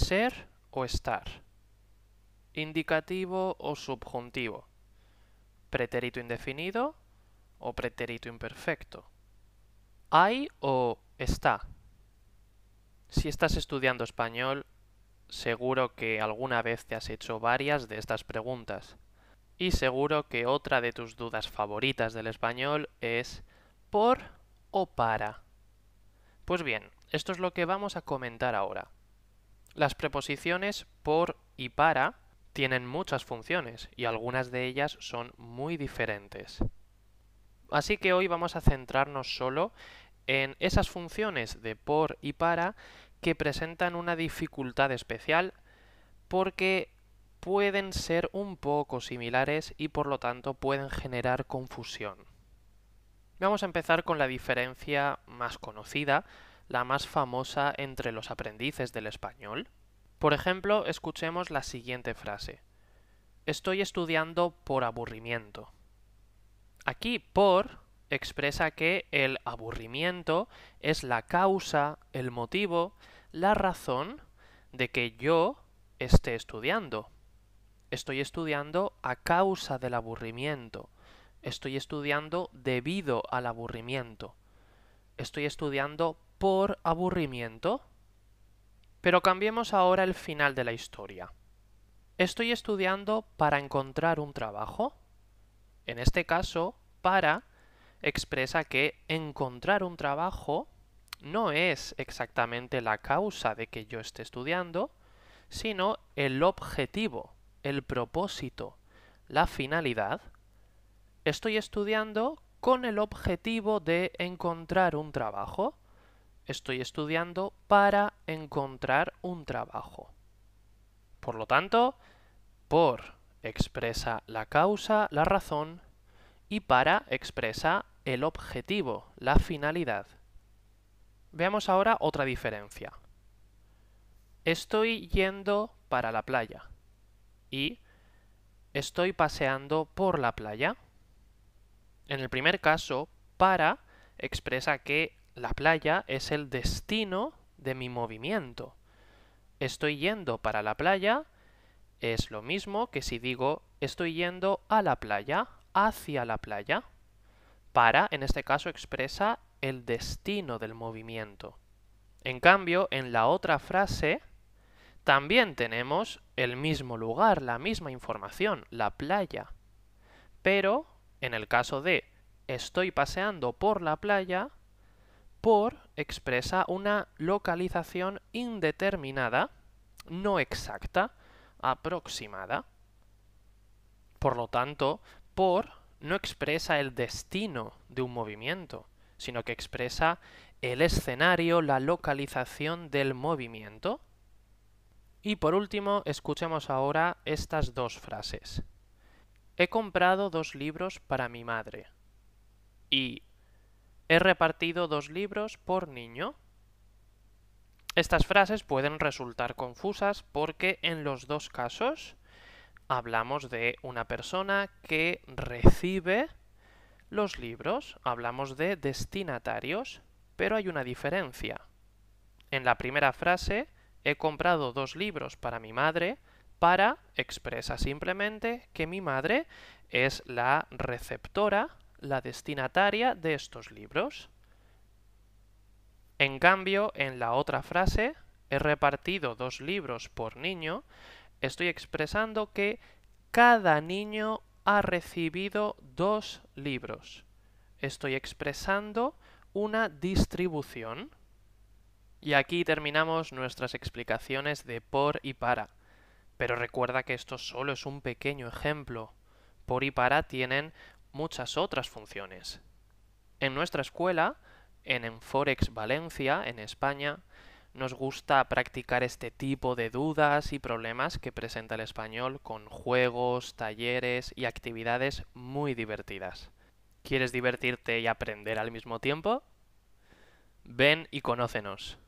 ser o estar, indicativo o subjuntivo, pretérito indefinido o pretérito imperfecto, hay o está. Si estás estudiando español, seguro que alguna vez te has hecho varias de estas preguntas. Y seguro que otra de tus dudas favoritas del español es ¿por o para? Pues bien, esto es lo que vamos a comentar ahora. Las preposiciones por y para tienen muchas funciones y algunas de ellas son muy diferentes. Así que hoy vamos a centrarnos solo en esas funciones de por y para que presentan una dificultad especial porque pueden ser un poco similares y por lo tanto pueden generar confusión. Vamos a empezar con la diferencia más conocida, la más famosa entre los aprendices del español. Por ejemplo, escuchemos la siguiente frase. Estoy estudiando por aburrimiento. Aquí por expresa que el aburrimiento es la causa, el motivo, la razón de que yo esté estudiando. Estoy estudiando a causa del aburrimiento. Estoy estudiando debido al aburrimiento. Estoy estudiando por aburrimiento. Pero cambiemos ahora el final de la historia. Estoy estudiando para encontrar un trabajo. En este caso, para expresa que encontrar un trabajo no es exactamente la causa de que yo esté estudiando, sino el objetivo, el propósito, la finalidad. Estoy estudiando con el objetivo de encontrar un trabajo. Estoy estudiando para encontrar un trabajo. Por lo tanto, por expresa la causa, la razón, y para expresa el objetivo, la finalidad. Veamos ahora otra diferencia. Estoy yendo para la playa y estoy paseando por la playa. En el primer caso, para expresa que la playa es el destino de mi movimiento. Estoy yendo para la playa es lo mismo que si digo estoy yendo a la playa, hacia la playa. Para, en este caso, expresa el destino del movimiento. En cambio, en la otra frase, también tenemos el mismo lugar, la misma información, la playa. Pero, en el caso de estoy paseando por la playa, por expresa una localización indeterminada, no exacta, aproximada. Por lo tanto, por no expresa el destino de un movimiento, sino que expresa el escenario, la localización del movimiento. Y por último, escuchemos ahora estas dos frases. He comprado dos libros para mi madre. Y he repartido dos libros por niño. Estas frases pueden resultar confusas porque en los dos casos hablamos de una persona que recibe los libros, hablamos de destinatarios, pero hay una diferencia. En la primera frase, he comprado dos libros para mi madre, para expresa simplemente que mi madre es la receptora, la destinataria de estos libros. En cambio, en la otra frase, he repartido dos libros por niño, estoy expresando que cada niño ha recibido dos libros. Estoy expresando una distribución. Y aquí terminamos nuestras explicaciones de por y para. Pero recuerda que esto solo es un pequeño ejemplo. Por y para tienen muchas otras funciones. En nuestra escuela, en Enforex Valencia, en España, nos gusta practicar este tipo de dudas y problemas que presenta el español con juegos, talleres y actividades muy divertidas. ¿Quieres divertirte y aprender al mismo tiempo? Ven y conócenos.